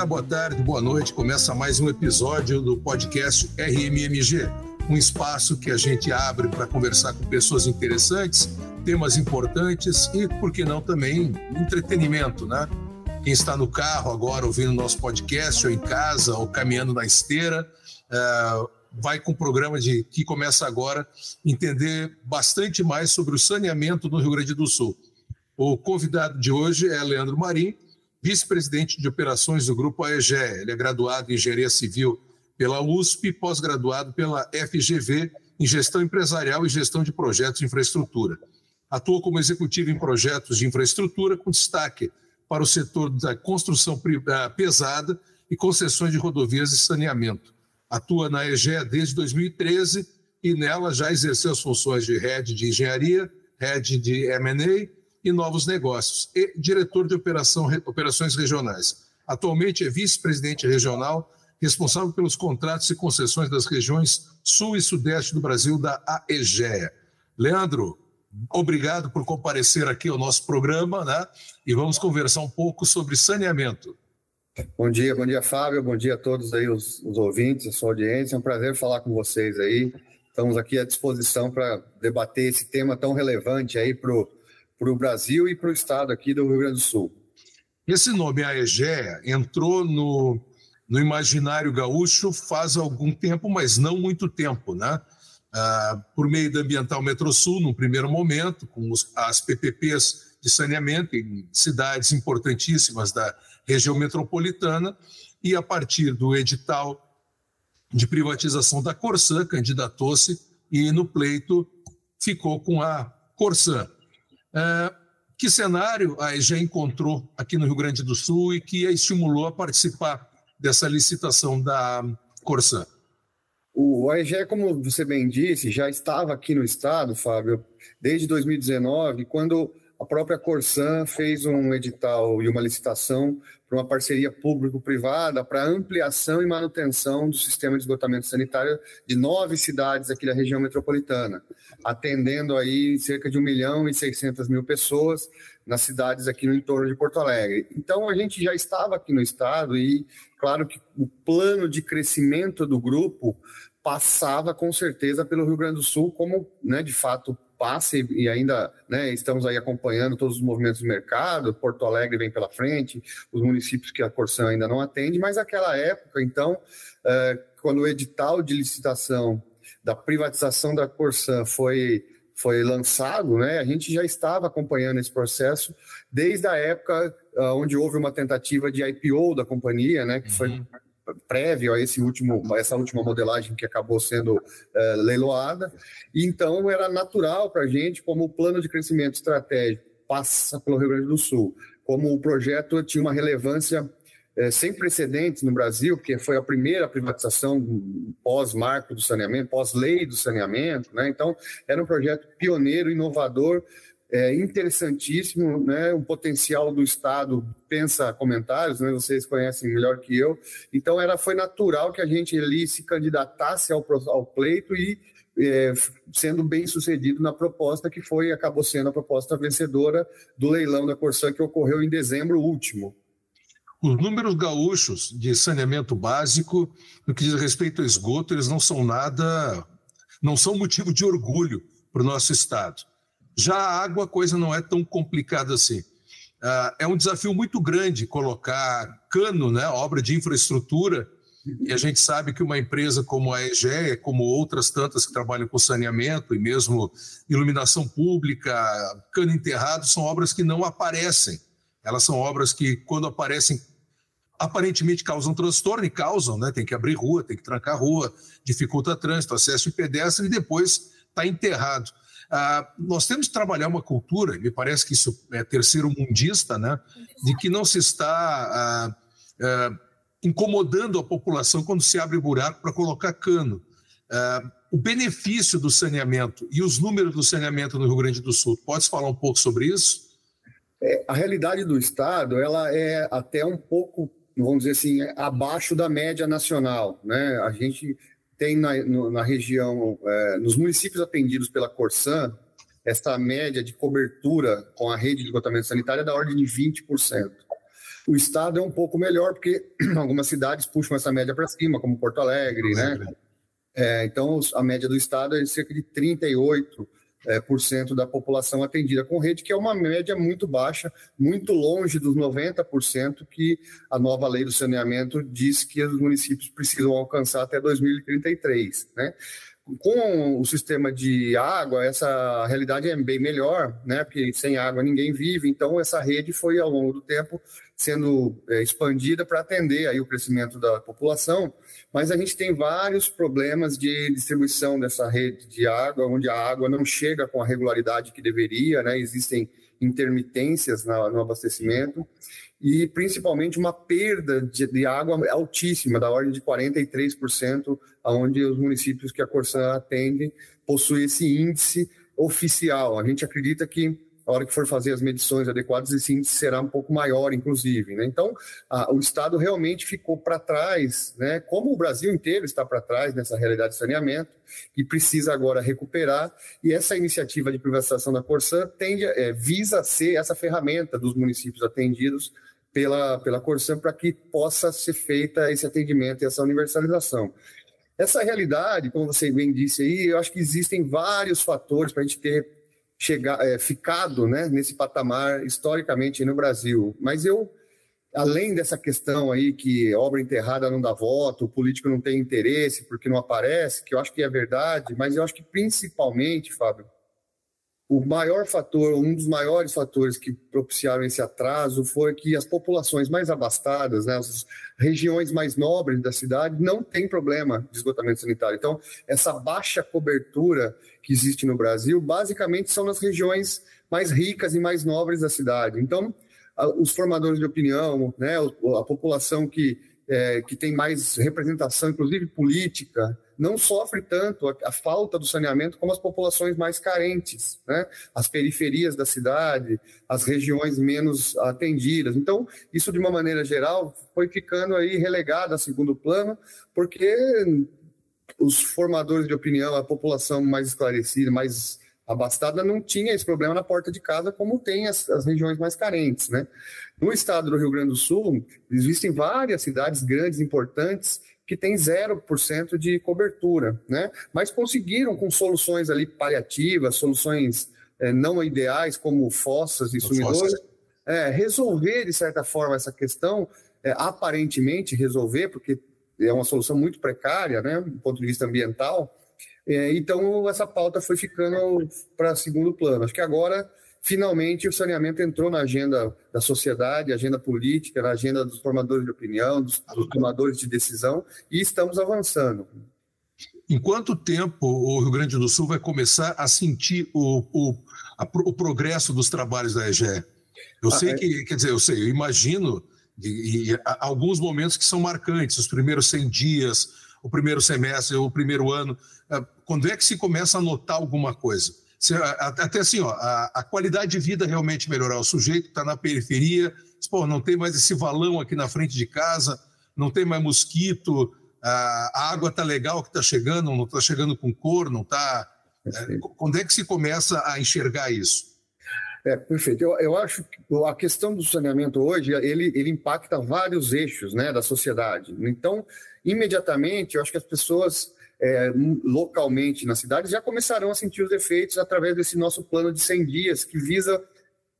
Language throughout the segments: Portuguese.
dia, boa tarde, boa noite. Começa mais um episódio do podcast RMMG, um espaço que a gente abre para conversar com pessoas interessantes, temas importantes e, por que não, também entretenimento, né? Quem está no carro agora ouvindo nosso podcast, ou em casa, ou caminhando na esteira, uh, vai com o programa de que começa agora entender bastante mais sobre o saneamento no Rio Grande do Sul. O convidado de hoje é Leandro Marim, vice-presidente de operações do Grupo AEGE. Ele é graduado em Engenharia Civil pela USP, pós-graduado pela FGV em Gestão Empresarial e Gestão de Projetos de Infraestrutura. Atua como executivo em projetos de infraestrutura, com destaque para o setor da construção ah, pesada e concessões de rodovias e saneamento. Atua na EGE desde 2013 e nela já exerceu as funções de head de engenharia, head de M&A e novos negócios e diretor de operação, operações regionais. Atualmente é vice-presidente regional, responsável pelos contratos e concessões das regiões sul e sudeste do Brasil da AEGEA. Leandro, obrigado por comparecer aqui ao nosso programa, né? E vamos conversar um pouco sobre saneamento. Bom dia, bom dia, Fábio. Bom dia a todos aí, os, os ouvintes, a sua audiência. É um prazer falar com vocês aí. Estamos aqui à disposição para debater esse tema tão relevante aí para o para o Brasil e para o estado aqui do Rio Grande do Sul. Esse nome, a Egea, entrou no, no imaginário gaúcho faz algum tempo, mas não muito tempo, né? Ah, por meio da Ambiental Metrosul, num primeiro momento, com os, as PPPs de saneamento em cidades importantíssimas da região metropolitana, e a partir do edital de privatização da Corsã, candidatou-se e no pleito ficou com a Corsã. É, que cenário a EGE encontrou aqui no Rio Grande do Sul e que a estimulou a participar dessa licitação da Corsã? O AEGE, como você bem disse, já estava aqui no estado, Fábio, desde 2019, quando a própria Corsan fez um edital e uma licitação para uma parceria público-privada para ampliação e manutenção do sistema de esgotamento sanitário de nove cidades aqui da região metropolitana, atendendo aí cerca de 1 milhão e 600 mil pessoas nas cidades aqui no entorno de Porto Alegre. Então, a gente já estava aqui no estado e, claro que o plano de crescimento do grupo passava com certeza pelo Rio Grande do Sul como, né, de fato, passe e ainda né, estamos aí acompanhando todos os movimentos do mercado, Porto Alegre vem pela frente, os municípios que a Corsã ainda não atende, mas naquela época, então, é, quando o edital de licitação da privatização da Corsã foi foi lançado, né, a gente já estava acompanhando esse processo desde a época uh, onde houve uma tentativa de IPO da companhia, né, que foi uhum prévio a esse último, essa última modelagem que acabou sendo uh, leiloada. Então era natural para a gente, como o plano de crescimento estratégico passa pelo Rio Grande do Sul, como o projeto tinha uma relevância uh, sem precedentes no Brasil, porque foi a primeira privatização pós-marco do saneamento, pós-lei do saneamento, né? Então era um projeto pioneiro, inovador é interessantíssimo, né? O potencial do Estado pensa comentários, né? Vocês conhecem melhor que eu. Então era foi natural que a gente ali se candidatasse ao, ao pleito e é, sendo bem sucedido na proposta que foi acabou sendo a proposta vencedora do leilão da Corsã que ocorreu em dezembro último. Os números gaúchos de saneamento básico, no que diz respeito ao esgoto, eles não são nada, não são motivo de orgulho para o nosso estado. Já a água, a coisa não é tão complicada assim. Uh, é um desafio muito grande colocar cano, né, obra de infraestrutura, e a gente sabe que uma empresa como a EGE, como outras tantas que trabalham com saneamento e mesmo iluminação pública, cano enterrado, são obras que não aparecem. Elas são obras que, quando aparecem, aparentemente causam transtorno e causam, né? Tem que abrir rua, tem que trancar rua, dificulta trânsito, acesso de pedestre e depois está enterrado. Ah, nós temos que trabalhar uma cultura, me parece que isso é terceiro mundista, né, de que não se está ah, ah, incomodando a população quando se abre buraco para colocar cano. O benefício do saneamento e os números do saneamento no Rio Grande do Sul, pode falar um pouco sobre isso? É, a realidade do Estado ela é até um pouco, vamos dizer assim, abaixo da média nacional. Né? A gente tem na, no, na região, é, nos municípios atendidos pela Corsan, esta média de cobertura com a rede de esgotamento sanitário é da ordem de 20%. O estado é um pouco melhor, porque algumas cidades puxam essa média para cima, como Porto Alegre, né? É, então, a média do estado é cerca de 38% é, por cento da população atendida com rede, que é uma média muito baixa, muito longe dos 90% que a nova lei do saneamento diz que os municípios precisam alcançar até 2033. Né? Com o sistema de água, essa realidade é bem melhor, né? Porque sem água ninguém vive. Então, essa rede foi, ao longo do tempo, sendo é, expandida para atender aí o crescimento da população. Mas a gente tem vários problemas de distribuição dessa rede de água, onde a água não chega com a regularidade que deveria, né? Existem intermitências no abastecimento e principalmente uma perda de, de, água altíssima, da ordem de 43%, onde os municípios que a Corsã atende possuem esse índice oficial. A gente acredita que a hora que for fazer as medições adequadas, esse índice será um pouco maior, inclusive. Né? Então, a, o Estado realmente ficou para trás, né? como o Brasil inteiro está para trás nessa realidade de saneamento, e precisa agora recuperar. E essa iniciativa de privatização da Corsã tende, é, visa ser essa ferramenta dos municípios atendidos pela, pela Corsã para que possa ser feita esse atendimento e essa universalização. Essa realidade, como você bem disse aí, eu acho que existem vários fatores para a gente ter chegar, é, ficado né, nesse patamar historicamente no Brasil. Mas eu, além dessa questão aí que obra enterrada não dá voto, o político não tem interesse porque não aparece, que eu acho que é verdade, mas eu acho que principalmente, Fábio, o maior fator, um dos maiores fatores que propiciaram esse atraso foi que as populações mais abastadas, né, as regiões mais nobres da cidade, não têm problema de esgotamento sanitário. Então, essa baixa cobertura que existe no Brasil, basicamente são nas regiões mais ricas e mais nobres da cidade. Então, os formadores de opinião, né, a população que, é, que tem mais representação, inclusive política, não sofre tanto a, a, falta do saneamento como as populações mais carentes, né? as periferias da cidade, as regiões menos atendidas. Então, isso de uma maneira geral foi ficando aí relegado a segundo plano, porque os formadores de opinião, a população mais esclarecida, mais abastada, não tinha esse problema na porta de casa, como tem as, as regiões mais carentes. Né? No estado do Rio Grande do Sul, existem várias cidades grandes, importantes, que tem 0% de cobertura, né? Mas conseguiram com soluções ali paliativas, soluções é, não ideais, como fossas e sumidores, é, resolver, de certa forma, essa questão, é, aparentemente resolver, porque é uma solução muito precária, né, do ponto de vista ambiental. É, então, essa pauta foi ficando para segundo plano. Acho que agora finalmente o saneamento entrou na agenda da sociedade, agenda política, na agenda dos formadores de opinião, dos, dos tomadores de decisão, e estamos avançando. Em quanto tempo o Rio Grande do Sul vai começar a sentir o, o, a, o progresso dos trabalhos da EGE? Eu ah, sei é... que, quer dizer, eu sei, eu imagino e, e, alguns momentos que são marcantes, os primeiros 100 dias, o primeiro semestre, o primeiro ano. Ah, quando é que se começa a notar alguma coisa? Até assim, ó, a, a, qualidade de vida realmente melhorar. O sujeito está na periferia, pô, não tem mais esse valão aqui na frente de casa, não tem mais mosquito, a, a água está legal que está chegando, não está chegando com cor, não está. É, quando é que se começa a enxergar isso? É, perfeito. Eu, eu acho que a questão do saneamento hoje, ele, ele impacta vários eixos né, da sociedade. Então, imediatamente, eu acho que as pessoas é, localmente na cidade já começarão a sentir os efeitos através desse nosso plano de 100 dias, que visa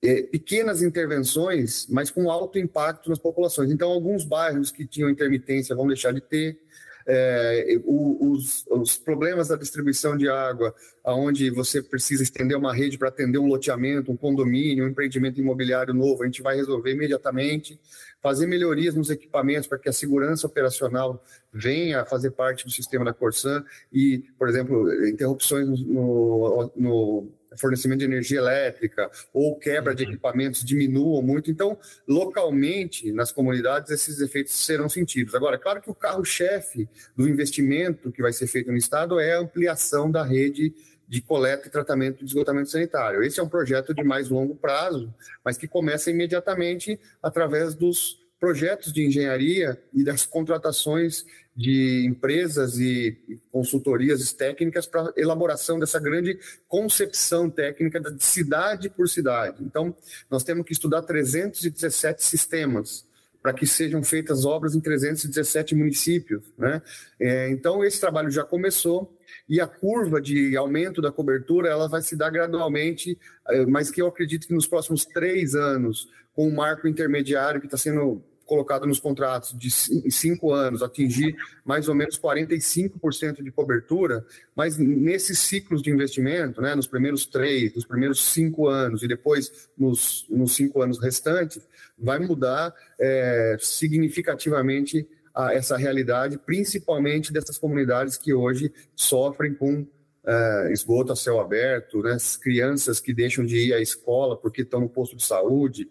é, pequenas intervenções, mas com alto impacto nas populações. Então, alguns bairros que tinham intermitência vão deixar de ter, é, os, os, problemas da distribuição de água, aonde você precisa estender uma rede para atender um loteamento, um condomínio, um empreendimento imobiliário novo, a gente vai resolver imediatamente, fazer melhorias nos equipamentos para que a segurança operacional venha a fazer parte do sistema da Corsan e, por exemplo, interrupções no, no fornecimento de energia elétrica ou quebra de uhum. equipamentos diminuam muito. Então, localmente, nas comunidades, esses efeitos serão sentidos. Agora, claro que o carro-chefe do investimento que vai ser feito no Estado é a ampliação da rede de coleta e tratamento de esgotamento sanitário. Esse é um projeto de mais longo prazo, mas que começa imediatamente através dos projetos de engenharia e das contratações de empresas e consultorias técnicas para elaboração dessa grande concepção técnica de cidade por cidade. Então, nós temos que estudar 317 sistemas para que sejam feitas obras em 317 municípios. Né? É, então, esse trabalho já começou e a curva de aumento da cobertura ela vai se dar gradualmente, é, mas que eu acredito que nos próximos três anos, com o marco intermediário que está sendo colocado nos contratos de cinco anos, atingir mais ou menos 45% de cobertura, mas nesses ciclos de investimento, né, nos primeiros três, nos primeiros cinco anos e depois nos, nos cinco anos restantes, vai mudar é, significativamente a, essa realidade, principalmente dessas comunidades que hoje sofrem com é, esgoto a céu aberto, né, crianças que deixam de ir à escola porque estão no posto de saúde,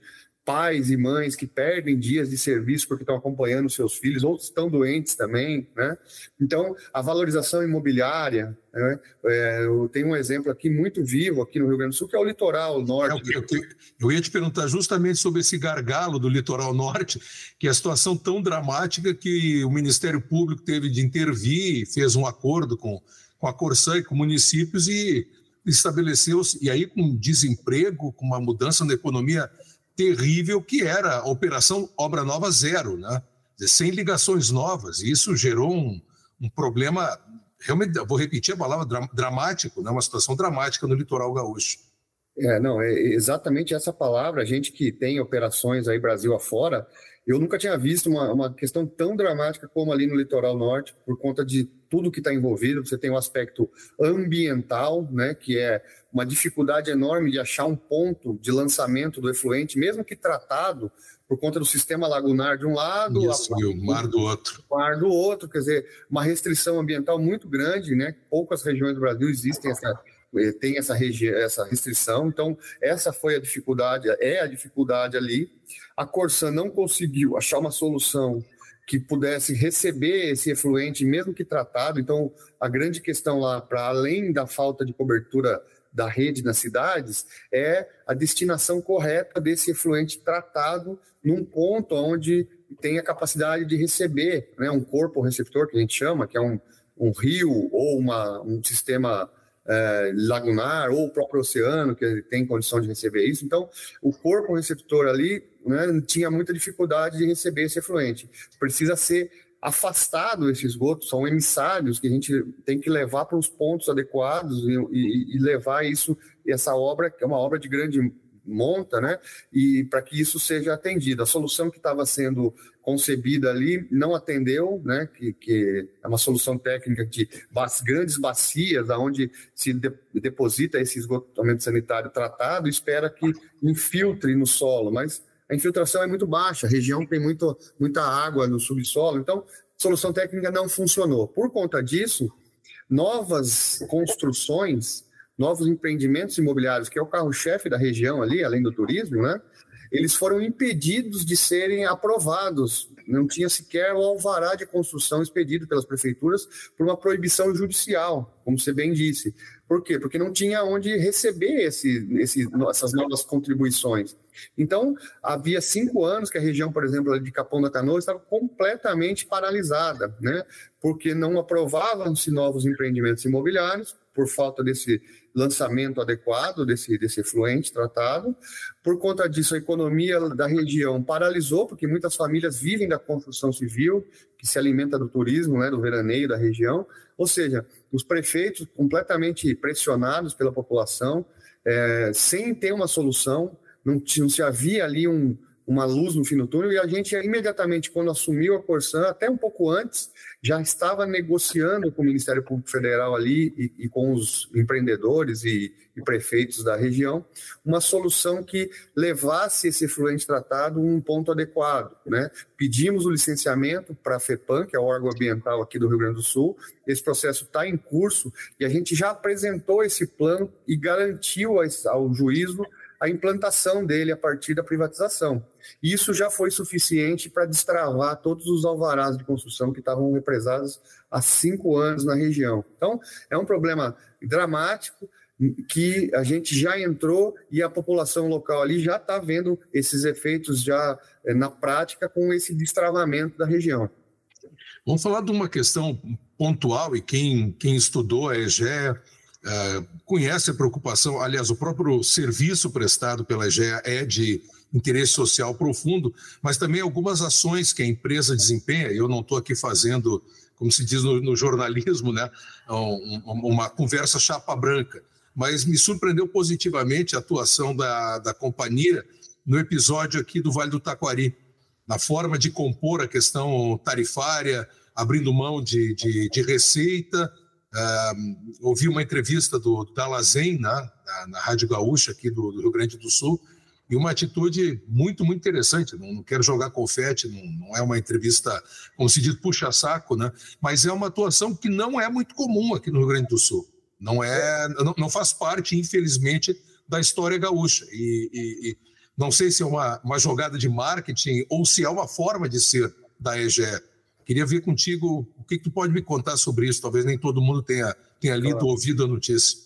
pais e mães que perdem dias de serviço porque estão acompanhando seus filhos, outros estão doentes também, né? Então, a valorização imobiliária, né? é, eu tenho um exemplo aqui muito vivo aqui no Rio Grande do Sul, que é o litoral norte. É, eu, eu, eu ia te perguntar justamente sobre esse gargalo do litoral norte, que é a situação tão dramática que o Ministério Público teve de intervir, fez um acordo com, com a Corsã e com municípios e estabeleceu, e aí com desemprego, com uma mudança na economia terrível que era a Operação Obra Nova Zero, né? sem ligações novas. E isso gerou um, um problema, realmente, vou repetir a palavra, dramático, né? uma situação dramática no litoral gaúcho. É, não, é exatamente essa palavra. A gente que tem operações aí Brasil afora, eu nunca tinha visto uma, uma questão tão dramática como ali no litoral norte, por conta de tudo que está envolvido. Você tem o um aspecto ambiental, né, que é uma dificuldade enorme de achar um ponto de lançamento do efluente, mesmo que tratado por conta do sistema lagunar de um lado, Isso, a, e o mar do outro. O mar do outro, quer dizer, uma restrição ambiental muito grande, né? Poucas regiões do Brasil existem essa tem essa, essa restrição, então essa foi a dificuldade, é a dificuldade ali. A Corsã não conseguiu achar uma solução que pudesse receber esse efluente, mesmo que tratado. Então, a grande questão lá, para além da falta de cobertura da rede nas cidades, é a destinação correta desse efluente tratado num ponto onde tem a capacidade de receber, né, um corpo receptor, que a gente chama, que é um, um rio ou uma, um sistema é, lagunar ou o próprio oceano que tem condição de receber isso. Então, o corpo receptor ali né, tinha muita dificuldade de receber esse efluente. Precisa ser afastado esse esgoto, são emissários que a gente tem que levar para os pontos adequados e, e, e levar isso, essa obra, que é uma obra de grande monta, né? E para que isso seja atendido. A solução que estava sendo concebida ali não atendeu, né? Que, que é uma solução técnica de grandes bacias, aonde se de, deposita esse esgotamento sanitário tratado, espera que infiltre no solo, mas a infiltração é muito baixa, a região tem muito, muita água no subsolo, então a solução técnica não funcionou. Por conta disso, novas construções novos empreendimentos imobiliários, que é o carro-chefe da região ali, além do turismo, né? Eles foram impedidos de serem aprovados. Não tinha sequer o alvará de construção expedido pelas prefeituras por uma proibição judicial, como você bem disse. Por quê? Porque não tinha onde receber esse, esse, essas novas contribuições. Então, havia cinco anos que a região, por exemplo, de Capão da Canoa estava completamente paralisada, né? porque não aprovavam-se novos empreendimentos imobiliários, por falta desse lançamento adequado desse, desse efluente tratado. Por conta disso, a economia da região paralisou, porque muitas famílias vivem da construção civil, que se alimenta do turismo, né, do veraneio da região. Ou seja, os prefeitos completamente pressionados pela população, é, sem ter uma solução, não, não se havia ali um, uma luz no fim do túnel, e a gente imediatamente, quando assumiu a Corsã, até um pouco antes, já estava negociando com o Ministério Público Federal ali e, e com os empreendedores e, e, prefeitos da região, uma solução que levasse esse efluente tratado a um ponto adequado. Né? Pedimos o licenciamento para a FEPAM, que é o órgão ambiental aqui do Rio Grande do Sul, esse processo está em curso e a gente já apresentou esse plano e garantiu ao juízo a implantação dele a partir da privatização. Isso já foi suficiente para destravar todos os alvarás de construção que estavam represados há cinco anos na região. Então, é um problema dramático que a gente já entrou e a população local ali já está vendo esses efeitos já eh, na prática com esse destravamento da região. Vamos falar de uma questão pontual e quem, quem estudou a EGE é, conhece a preocupação, aliás, o próprio serviço prestado pela EGEA é de interesse social profundo, mas também algumas ações que a empresa desempenha. Eu não estou aqui fazendo, como se diz no, no jornalismo, né, um, uma conversa chapa branca, mas me surpreendeu positivamente a atuação da, da companhia no episódio aqui do Vale do Taquari, na forma de compor a questão tarifária, abrindo mão de, de, de receita. Uh, ouvi uma entrevista do Dalazen né, na, na Rádio Gaúcha, aqui do, do, Rio Grande do Sul, e uma atitude muito, muito interessante. Não, não quero jogar confete, não, não, é uma entrevista, como se diz, puxa-saco, né? mas é uma atuação que não é muito comum aqui no Rio Grande do Sul. Não, é, não, não faz parte, infelizmente, da história gaúcha. E, e, e não sei se é uma, uma jogada de marketing ou se é uma forma de ser da EGE Queria ver contigo o que, que tu pode me contar sobre isso. Talvez nem todo mundo tenha, tenha lido ou ouvido a notícia.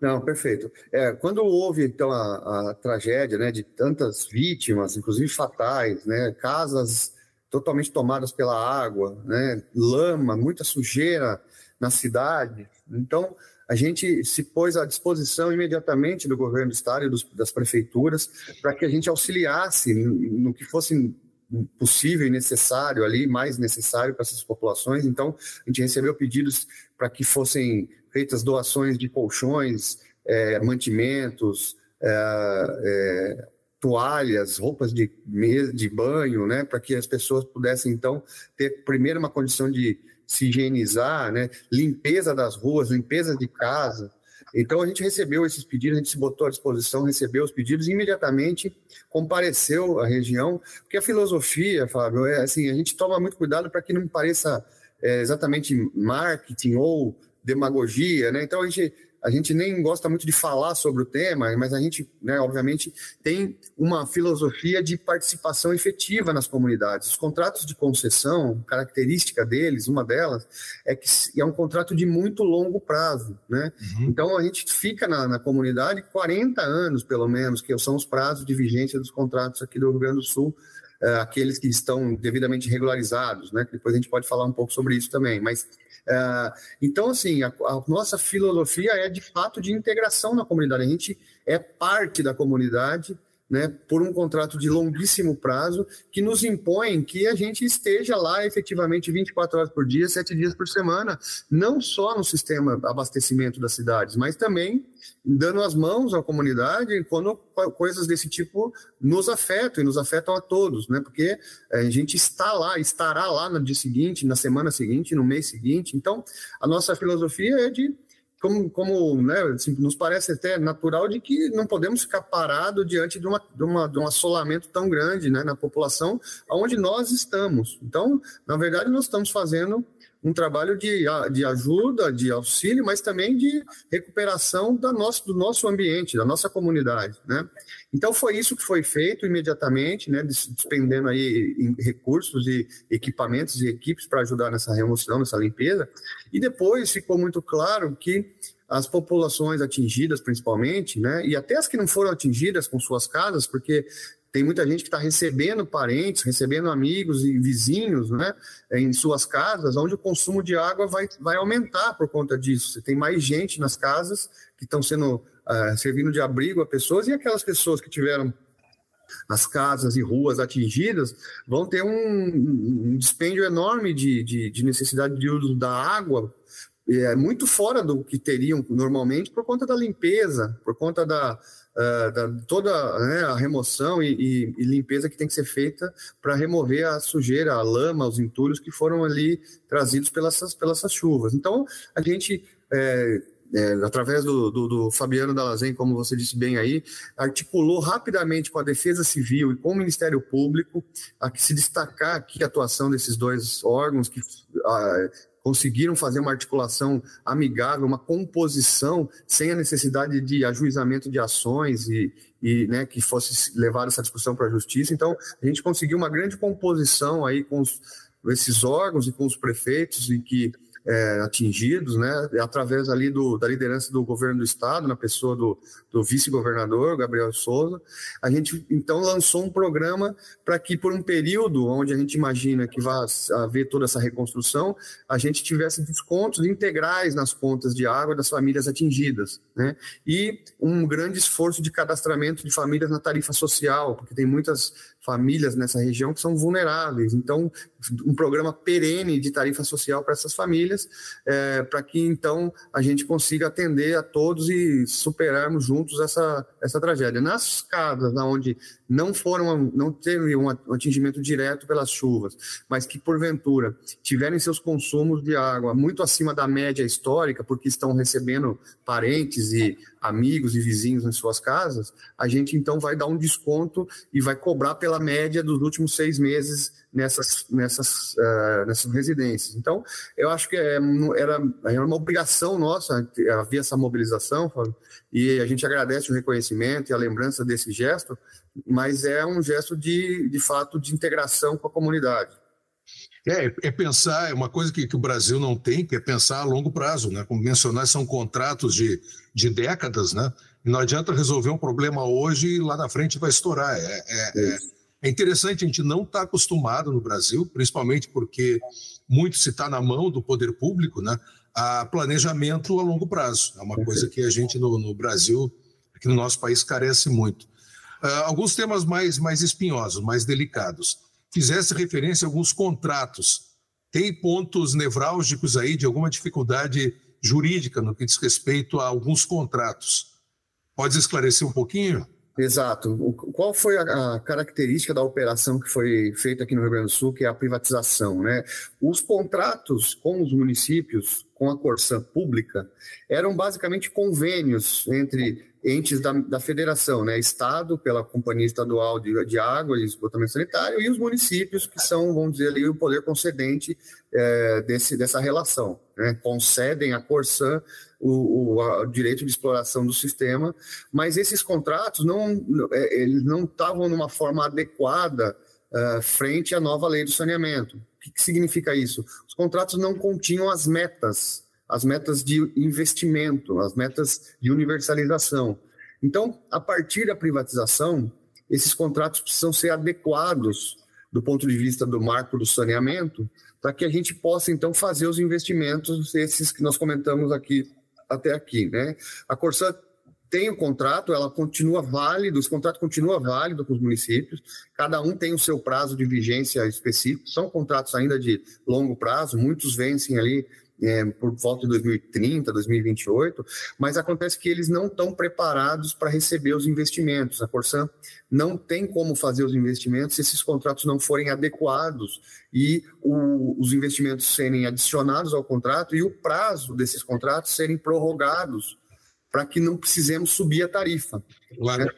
Não, perfeito. É, quando houve então a, a, tragédia, né, de tantas vítimas, inclusive fatais, né, casas totalmente tomadas pela água, né, lama, muita sujeira na cidade. Então a gente se pôs à disposição imediatamente do governo do estado e dos, das prefeituras para que a gente auxiliasse no, no que fosse possível e necessário ali, mais necessário para essas populações. Então, a gente recebeu pedidos para que fossem feitas doações de colchões, é, mantimentos, é, é, toalhas, roupas de, de banho, né, para que as pessoas pudessem, então, ter primeiro uma condição de se higienizar, né, limpeza das ruas, limpeza de casa, então a gente recebeu esses pedidos, a gente se botou à disposição, recebeu os pedidos e imediatamente compareceu à região, porque a filosofia, Fábio, é assim, a gente toma muito cuidado para que não pareça é, exatamente marketing ou demagogia, né? Então a gente a gente nem gosta muito de falar sobre o tema, mas a gente, né, obviamente, tem uma filosofia de participação efetiva nas comunidades. Os contratos de concessão, característica deles, uma delas, é que é um contrato de muito longo prazo. Né? Uhum. Então, a gente fica na, na, comunidade 40 anos, pelo menos, que são os prazos de vigência dos contratos aqui do Rio Grande do Sul, é, aqueles que estão devidamente regularizados. Né? Depois a gente pode falar um pouco sobre isso também, mas então, assim, a, a, nossa filosofia é de fato de integração na comunidade. A gente é parte da comunidade, né, por um contrato de longuíssimo prazo, que nos impõe que a gente esteja lá efetivamente 24 horas por dia, 7 dias por semana, não só no sistema abastecimento das cidades, mas também dando as mãos à comunidade quando coisas desse tipo nos afetam e nos afetam a todos, né? Porque a gente está lá, estará lá no dia seguinte, na semana seguinte, no mês seguinte. Então, a nossa filosofia é de como, como né, assim, nos parece até natural de que não podemos ficar parados diante de, uma, de, uma, de um assolamento tão grande né, na população onde nós estamos. Então, na verdade, nós estamos fazendo um trabalho de, de ajuda, de auxílio, mas também de recuperação da nosso, do nosso ambiente, da nossa comunidade. Né? Então, foi isso que foi feito imediatamente, né, despendendo aí recursos e equipamentos e equipes para ajudar nessa remoção, nessa limpeza. E depois ficou muito claro que as populações atingidas, principalmente, né, e até as que não foram atingidas com suas casas, porque tem muita gente que está recebendo parentes, recebendo amigos e vizinhos né, em suas casas, onde o consumo de água vai, vai aumentar por conta disso. Você tem mais gente nas casas que estão sendo uh, servindo de abrigo a pessoas, e aquelas pessoas que tiveram as casas e ruas atingidas vão ter um, um dispêndio enorme de, de, de necessidade de uso da água é muito fora do que teriam normalmente por conta da limpeza, por conta da, uh, da toda né, a remoção e, e, e, limpeza que tem que ser feita para remover a sujeira, a lama, os entulhos que foram ali trazidos pelas, pelas chuvas. Então, a gente é, é, através do, do, do, Fabiano Dalazen, como você disse bem aí, articulou rapidamente com a Defesa Civil e com o Ministério Público a que se destacar aqui a atuação desses dois órgãos que a, conseguiram fazer uma articulação amigável, uma composição sem a necessidade de ajuizamento de ações e, e né, que fosse levar essa discussão para a justiça. Então, a gente conseguiu uma grande composição aí com os, esses órgãos e com os prefeitos e que é, atingidos, né, através ali do, da liderança do governo do estado, na pessoa do, do vice-governador Gabriel Souza. A gente então lançou um programa para que por um período onde a gente imagina que vai haver toda essa reconstrução, a gente tivesse descontos integrais nas contas de água das famílias atingidas, né? E um grande esforço de cadastramento de famílias na tarifa social, porque tem muitas famílias nessa região que são vulneráveis. Então, um programa perene de tarifa social para essas famílias, é, para que então a gente consiga atender a todos e superarmos juntos essa, essa tragédia. Nas casas onde não foram, não teve um atingimento direto pelas chuvas, mas que porventura tiverem seus consumos de água muito acima da média histórica, porque estão recebendo parentes e amigos e vizinhos em suas casas, a gente então vai dar um desconto e vai cobrar pela média dos últimos seis meses nessas, nessas, uh, nessas residências. Então, eu acho que é, era, era uma obrigação nossa havia essa mobilização, Fábio, e a gente agradece o reconhecimento e a lembrança desse gesto, mas é um gesto de, de fato de integração com a comunidade. É, é pensar, é uma coisa que, que, o Brasil não tem, que é pensar a longo prazo, né? Como mencionar, são contratos de, de décadas, né? E não adianta resolver um problema hoje e lá na frente vai estourar. É, é, é, é interessante, a gente não está acostumado no Brasil, principalmente porque muito se está na mão do poder público, né? A planejamento a longo prazo. É uma coisa que a gente no, no Brasil, aqui no nosso país, carece muito. Uh, alguns temas mais, mais espinhosos, mais delicados fizesse referência a alguns contratos. Tem pontos nevrálgicos aí de alguma dificuldade jurídica no que diz respeito a alguns contratos. Pode esclarecer um pouquinho? Exato. qual foi a, característica da operação que foi feita aqui no Rio Grande do Sul, que é a privatização? Né? Os contratos com os municípios, com a Corsã pública, eram basicamente convênios entre entes da, da federação, né? Estado, pela Companhia Estadual de, de Água e Esgotamento Sanitário, e os municípios, que são, vamos dizer ali, o poder concedente é, desse, dessa relação. Né? Concedem à Corsã o, o, o, direito de exploração do sistema, mas esses contratos não, é, eles não estavam numa forma adequada uh, frente à nova lei do saneamento. O que, que significa isso? Os contratos não continham as metas as metas de investimento, as metas de universalização. Então, a partir da privatização, esses contratos precisam ser adequados do ponto de vista do marco do saneamento, para que a gente possa então fazer os investimentos esses que nós comentamos aqui até aqui, né? A Corsã tem o contrato, ela continua válido, esse contrato continua válido com os municípios, cada um tem o seu prazo de vigência específico, são contratos ainda de longo prazo, muitos vencem ali é, por volta de 2030, 2028, mas acontece que eles não estão preparados para receber os investimentos. A Corsan não tem como fazer os investimentos se esses contratos não forem adequados e o, os investimentos serem adicionados ao contrato e o prazo desses contratos serem prorrogados para que não precisemos subir a tarifa. Claro. Né?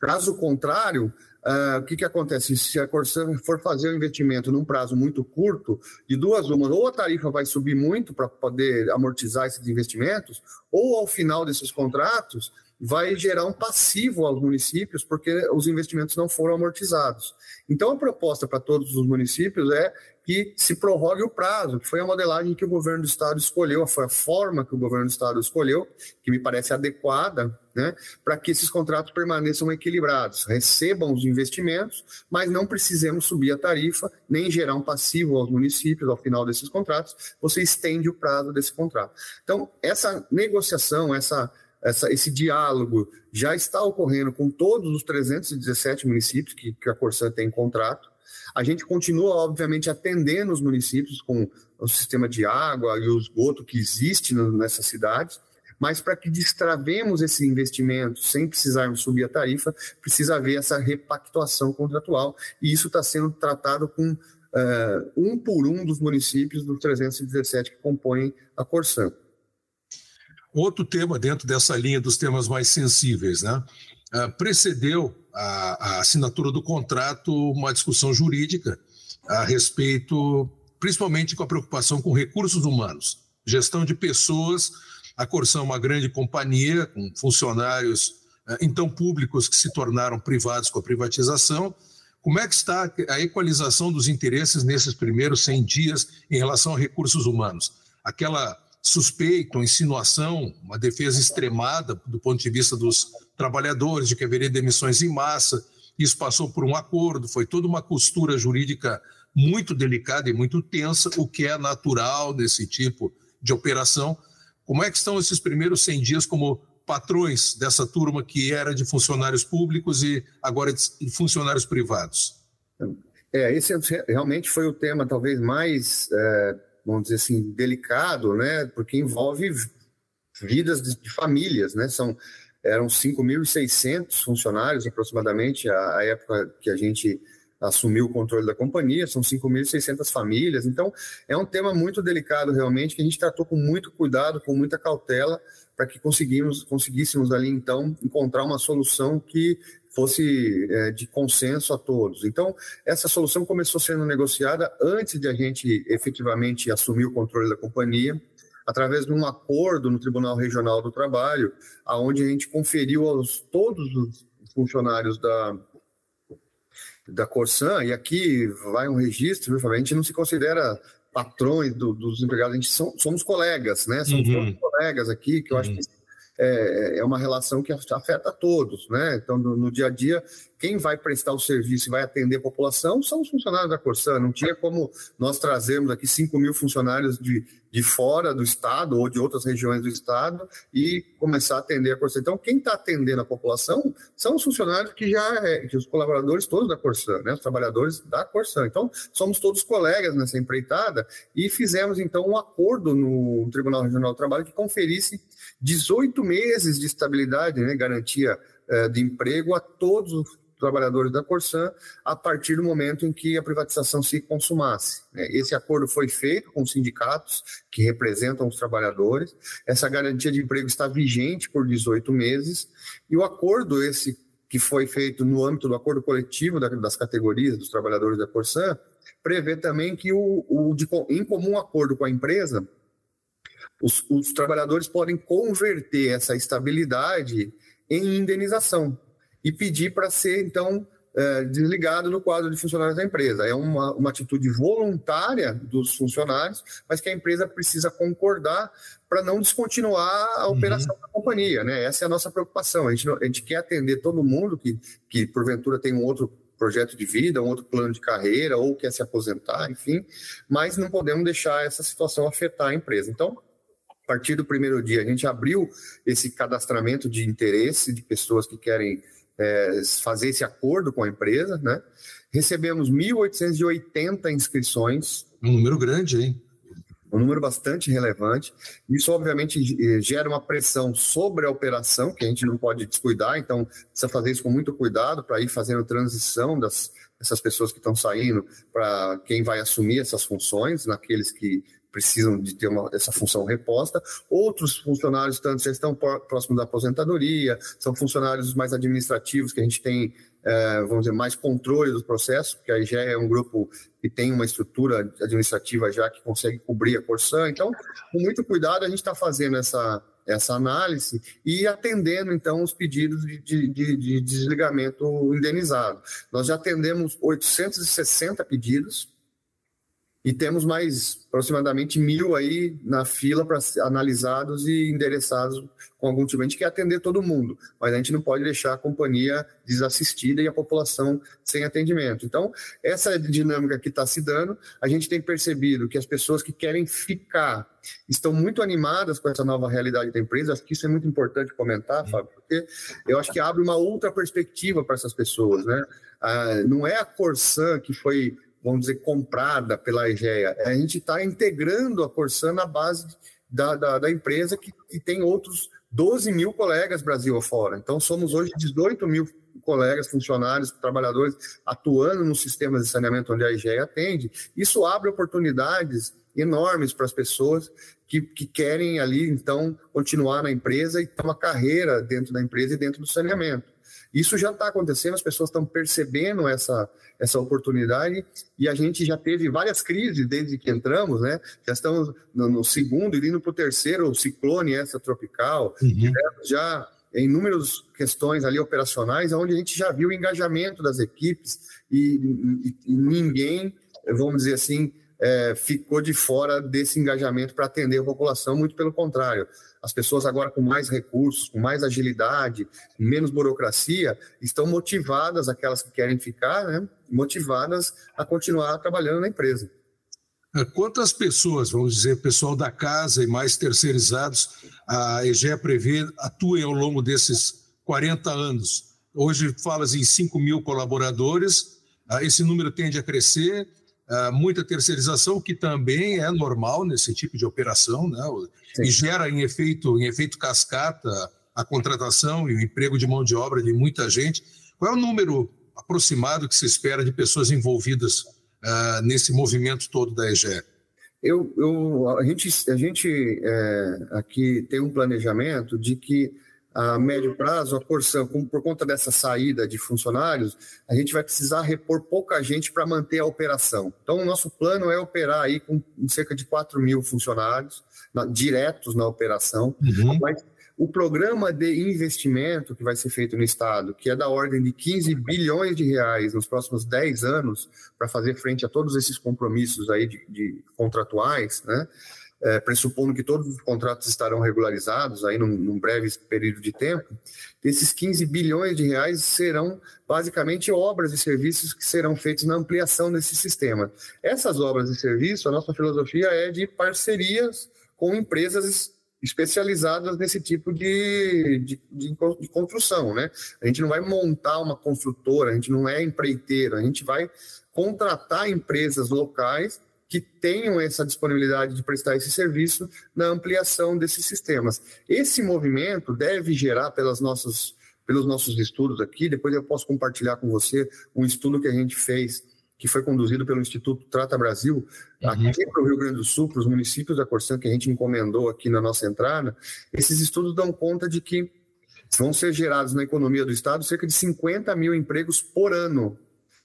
Caso contrário, Uh, o que, que acontece? Se a Corsã for fazer o um investimento num prazo muito curto, de duas uma, ou a tarifa vai subir muito para poder amortizar esses investimentos, ou ao final desses contratos vai gerar um passivo aos municípios, porque os investimentos não foram amortizados. Então, a proposta para todos os municípios é que se prorrogue o prazo, foi a modelagem que o governo do estado escolheu, foi a forma que o governo do estado escolheu, que me parece adequada, né, para que esses contratos permaneçam equilibrados, recebam os investimentos, mas não precisemos subir a tarifa, nem gerar um passivo aos municípios ao final desses contratos, você estende o prazo desse contrato. Então, essa negociação, essa essa, esse diálogo já está ocorrendo com todos os 317 municípios que, que a Corsã tem contrato. A gente continua, obviamente, atendendo os municípios com o sistema de água e o esgoto que existe nessas cidades, mas para que destravemos esse investimento sem precisarmos subir a tarifa, precisa haver essa repactuação contratual, e isso está sendo tratado com uh, um por um dos municípios dos 317 que compõem a Corsã. Outro tema dentro dessa linha dos temas mais sensíveis, né? Uh, precedeu a, a, assinatura do contrato uma discussão jurídica a respeito, principalmente com a preocupação com recursos humanos, gestão de pessoas. A Corsã é uma grande companhia com funcionários uh, então públicos que se tornaram privados com a privatização. Como é que está a equalização dos interesses nesses primeiros 100 dias em relação a recursos humanos? aquela suspeita ou insinuação, uma defesa extremada do ponto de vista dos trabalhadores, de que haveria demissões em massa. Isso passou por um acordo, foi toda uma costura jurídica muito delicada e muito tensa, o que é natural desse tipo de operação. Como é que estão esses primeiros 100 dias como patrões dessa turma que era de funcionários públicos e agora de funcionários privados? É, esse realmente foi o tema talvez mais, é, vamos dizer assim, delicado, né? Porque envolve vidas de, de famílias, né? São eram 5.600 funcionários aproximadamente a, a época que a gente assumiu o controle da companhia, são 5.600 famílias, então é um tema muito delicado realmente, que a gente tratou com muito cuidado, com muita cautela, para que conseguimos, conseguíssemos ali então encontrar uma solução que fosse é, de consenso a todos. Então, essa solução começou sendo negociada antes de a gente efetivamente assumir o controle da companhia, através de um acordo no Tribunal Regional do Trabalho, aonde a gente conferiu aos todos os funcionários da, da Corsan, e aqui vai um registro, viu, a gente não se considera patrões do, dos empregados, a gente são, somos colegas, né? Somos uhum. colegas aqui, que eu uhum. acho que é, é uma relação que afeta a todos, né? Então, no, no, dia a dia, quem vai prestar o serviço e vai atender a população são os funcionários da Corsan. Não tinha como nós trazermos aqui 5 mil funcionários de, de fora do estado ou de outras regiões do estado e começar a atender a Corsan. Então, quem está atendendo a população são os funcionários que já, é, que os colaboradores todos da Corsan, né? Os trabalhadores da Corsan. Então, somos todos colegas nessa empreitada e fizemos, então, um acordo no Tribunal Regional do Trabalho que conferisse 18 meses de estabilidade, né, garantia é, de emprego a todos os trabalhadores da Corsan a partir do momento em que a privatização se consumasse. Né. Esse acordo foi feito com os sindicatos que representam os trabalhadores. Essa garantia de emprego está vigente por 18 meses e o acordo esse que foi feito no âmbito do acordo coletivo das categorias dos trabalhadores da Corsan prevê também que o, o de, em comum acordo com a empresa os, os trabalhadores podem converter essa estabilidade em indenização e pedir para ser, então, é, desligado no quadro de funcionários da empresa. É uma, uma atitude voluntária dos funcionários, mas que a empresa precisa concordar para não descontinuar a uhum. operação uhum. da companhia. Né? Essa é a nossa preocupação. A gente, a gente quer atender todo mundo que, que, porventura, tem um outro projeto de vida, um outro plano de carreira, ou quer se aposentar, enfim, mas não podemos deixar essa situação afetar a empresa. Então, partir do primeiro dia, a gente abriu esse cadastramento de interesse de pessoas que querem é, fazer esse acordo com a empresa, né? Recebemos 1.880 inscrições. Um número grande, hein? Um número bastante relevante. Isso, obviamente, gera uma pressão sobre a operação, que a gente não pode descuidar, então precisa fazer isso com muito cuidado para ir fazendo transição das, dessas pessoas que estão saindo para quem vai assumir essas funções, naqueles que precisam de ter uma, essa função reposta. Outros funcionários, tanto já estão próximos da aposentadoria, são funcionários mais administrativos, que a gente tem, é, vamos dizer, mais controle do processo, porque a já é um grupo que tem uma estrutura administrativa já que consegue cobrir a porção. Então, com muito cuidado, a gente está fazendo essa, essa análise e atendendo, então, os pedidos de, de, de desligamento indenizado. Nós já atendemos 860 pedidos, e temos mais aproximadamente mil aí na fila para analisados e endereçados com algum tipo. A gente quer atender todo mundo, mas a gente não pode deixar a companhia desassistida e a população sem atendimento. Então, essa dinâmica que está se dando, a gente tem percebido que as pessoas que querem ficar estão muito animadas com essa nova realidade da empresa. Acho que isso é muito importante comentar, Fábio, porque eu acho que abre uma outra perspectiva para essas pessoas. Né? Ah, não é a Corsan que foi vamos dizer, comprada pela Egea. A gente está integrando a Corsan na base da, da, da empresa que, que, tem outros 12 mil colegas Brasil afora. Então, somos hoje 18 mil colegas, funcionários, trabalhadores atuando nos sistemas de saneamento onde a Egea atende. Isso abre oportunidades enormes para as pessoas que, que, querem ali, então, continuar na empresa e ter uma carreira dentro da empresa e dentro do saneamento. Isso já está acontecendo, as pessoas estão percebendo essa, essa oportunidade e a gente já teve várias crises desde que entramos, né? Já estamos no, no segundo e indo para o terceiro ciclone essa tropical, uhum. já em inúmeras questões ali operacionais, onde a gente já viu o engajamento das equipes e, e, e ninguém, vamos dizer assim, é, ficou de fora desse engajamento para atender a população, muito pelo contrário. As pessoas agora com mais recursos, com mais agilidade, menos burocracia, estão motivadas, aquelas que querem ficar, né, motivadas a continuar trabalhando na empresa. É, quantas pessoas, vamos dizer, pessoal da casa e mais terceirizados, a EGE prevê atuem ao longo desses 40 anos? Hoje falas em 5 mil colaboradores, ah, esse número tende a crescer, muita terceirização, que também é normal nesse tipo de operação, né? e gera em efeito, em efeito cascata a contratação e o emprego de mão de obra de muita gente. Qual é o número aproximado que se espera de pessoas envolvidas uh, nesse movimento todo da EGE? Eu, eu, a gente, a gente é, aqui tem um planejamento de que a médio prazo, a Corsã, por conta dessa saída de funcionários, a gente vai precisar repor pouca gente para manter a operação. Então, o nosso plano é operar aí com cerca de 4 mil funcionários na, diretos na operação, uhum. mas o programa de investimento que vai ser feito no Estado, que é da ordem de 15 bilhões de reais nos próximos 10 anos, para fazer frente a todos esses compromissos aí de, de contratuais, né? É, pressupondo que todos os contratos estarão regularizados aí num, num, breve período de tempo, esses 15 bilhões de reais serão basicamente obras e serviços que serão feitos na ampliação desse sistema. Essas obras e serviços, a nossa filosofia é de parcerias com empresas especializadas nesse tipo de, de, de, de, construção, né? A gente não vai montar uma construtora, a gente não é empreiteiro, a gente vai contratar empresas locais que tenham essa disponibilidade de prestar esse serviço na ampliação desses sistemas. Esse movimento deve gerar pelas nossas, pelos nossos estudos aqui, depois eu posso compartilhar com você um estudo que a gente fez que foi conduzido pelo Instituto Trata Brasil, uhum. aqui para o Rio Grande do Sul, para os municípios da Corsã, que a gente encomendou aqui na nossa entrada, esses estudos dão conta de que vão ser gerados na economia do Estado cerca de 50 mil empregos por ano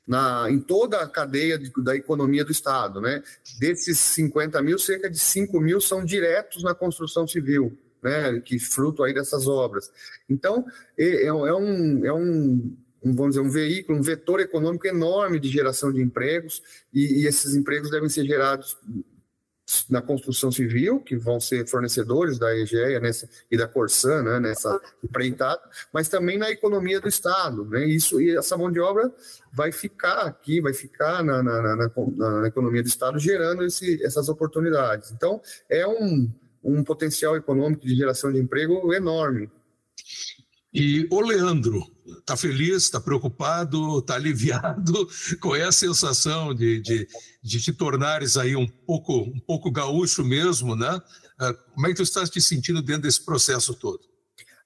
na, em toda a cadeia de, da economia do Estado. Né? Desses 50 mil, cerca de 5 mil são diretos na construção civil. Né, que fruto aí dessas obras. Então, é, é, é um, é um um, vamos dizer, um veículo, um vetor econômico enorme de geração de empregos, e, e esses empregos devem ser gerados na construção civil, que vão ser fornecedores da EGEA nessa, e da Corsã, né, nessa empreitada, mas também na economia do Estado. Né, isso, e essa mão de obra vai ficar aqui, vai ficar na, na, na, na, na economia do Estado, gerando esse, essas oportunidades. Então, é um, um potencial econômico de geração de emprego enorme. E o Leandro, está feliz, está preocupado, está aliviado? Qual é a sensação de, de, de te tornares aí um pouco, um pouco gaúcho mesmo, né? Ah, como é que tu estás te sentindo dentro desse processo todo?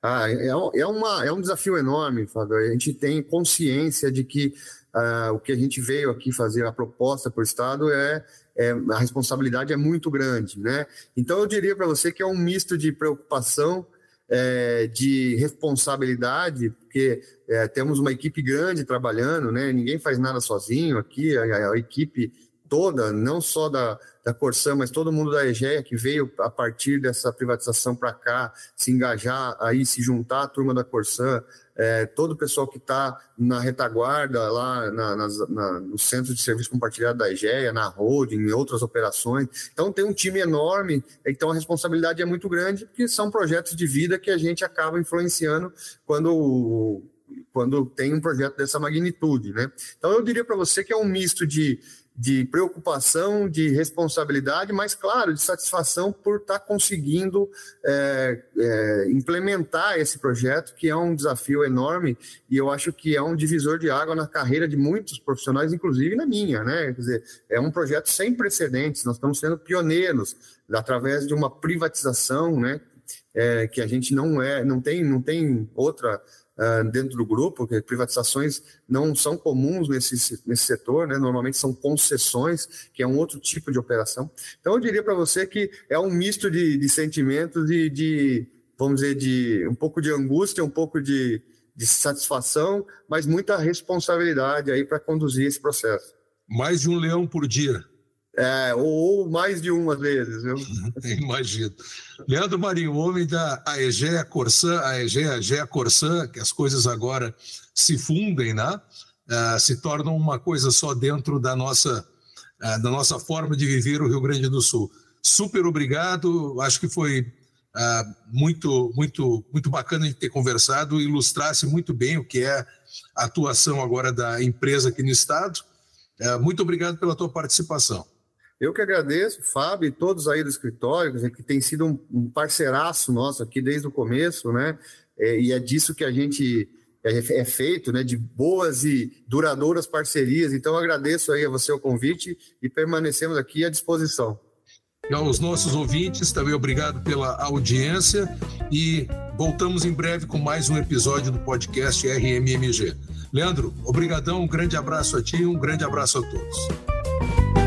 Ah, é, é, uma, é um desafio enorme, Fábio. A gente tem consciência de que uh, o que a gente veio aqui fazer, a proposta para o Estado, é, é, a responsabilidade é muito grande, né? Então, eu diria para você que é um misto de preocupação é, de responsabilidade, porque é, temos uma equipe grande trabalhando, né? Ninguém faz nada sozinho aqui, a, a equipe toda, não só da, da Corsã, mas todo mundo da EGEA que veio a partir dessa privatização para cá, se engajar, aí se juntar à turma da Corsã, é, todo o pessoal que está na retaguarda, lá na, na, no Centro de Serviço Compartilhado da EGEA, na holding, em outras operações. Então, tem um time enorme, então a responsabilidade é muito grande, porque são projetos de vida que a gente acaba influenciando quando quando tem um projeto dessa magnitude, né? Então eu diria para você que é um misto de de preocupação, de responsabilidade, mas, claro, de satisfação por estar tá conseguindo é, é, implementar esse projeto, que é um desafio enorme e eu acho que é um divisor de água na carreira de muitos profissionais, inclusive na minha, né? Quer dizer, é um projeto sem precedentes, nós estamos sendo pioneiros através de uma privatização, né? É, que a gente não é, não tem, não tem outra dentro do grupo, que privatizações não são comuns nesse, nesse setor, né? normalmente são concessões, que é um outro tipo de operação. Então, eu diria para você que é um misto de, de sentimentos e de, vamos dizer, de um pouco de angústia, um pouco de, de satisfação, mas muita responsabilidade aí para conduzir esse processo. Mais de um leão por dia. É, ou, mais de uma vezes. Eu... Imagino. Leandro Marinho, homem da AEGEA Corsã, AEGEA, AEGEA Corsã, que as coisas agora se fundem, né? Uh, se tornam uma coisa só dentro da nossa, uh, da nossa forma de viver o Rio Grande do Sul. Super obrigado, acho que foi uh, muito, muito, muito bacana de ter conversado, ilustrasse muito bem o que é a atuação agora da empresa aqui no Estado. Muito obrigado pela tua participação. Eu que agradeço, Fábio e todos aí do escritório, que tem sido um, um parceiraço nosso aqui desde o começo, né? É, e é disso que a gente é, é, feito, né? De boas e duradouras parcerias. Então, agradeço aí a você o convite e permanecemos aqui à disposição. E aos nossos ouvintes, também obrigado pela audiência e voltamos em breve com mais um episódio do podcast RMMG. Leandro, obrigadão, um grande abraço a ti, um grande abraço a todos.